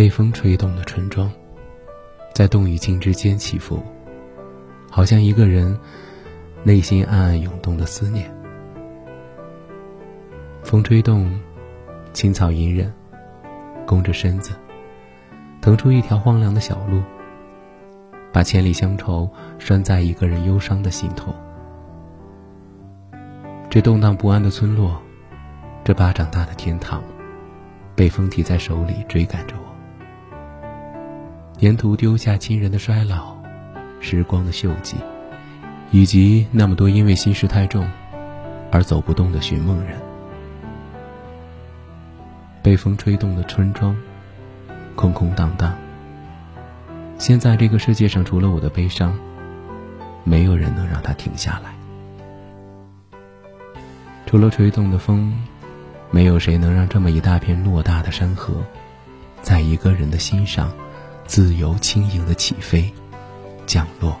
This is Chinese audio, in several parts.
被风吹动的村庄，在动与静之间起伏，好像一个人内心暗暗涌动的思念。风吹动，青草隐忍，弓着身子，腾出一条荒凉的小路，把千里乡愁拴在一个人忧伤的心头。这动荡不安的村落，这巴掌大的天堂，被风提在手里追赶着我。沿途丢下亲人的衰老，时光的锈迹，以及那么多因为心事太重而走不动的寻梦人。被风吹动的村庄，空空荡荡。现在这个世界上，除了我的悲伤，没有人能让它停下来。除了吹动的风，没有谁能让这么一大片偌大的山河，在一个人的心上。自由轻盈的起飞，降落。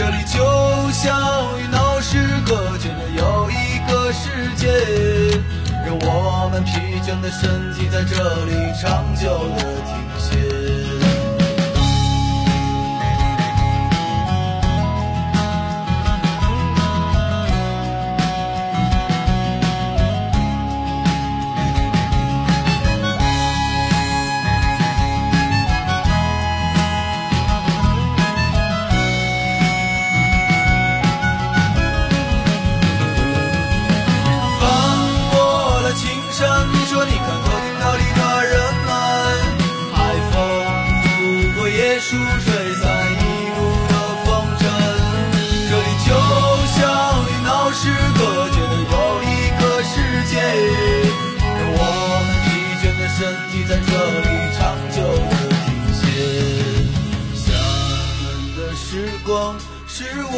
这里就像与闹市隔绝的又一个世界，让我们疲倦的身体在这里长久的停歇。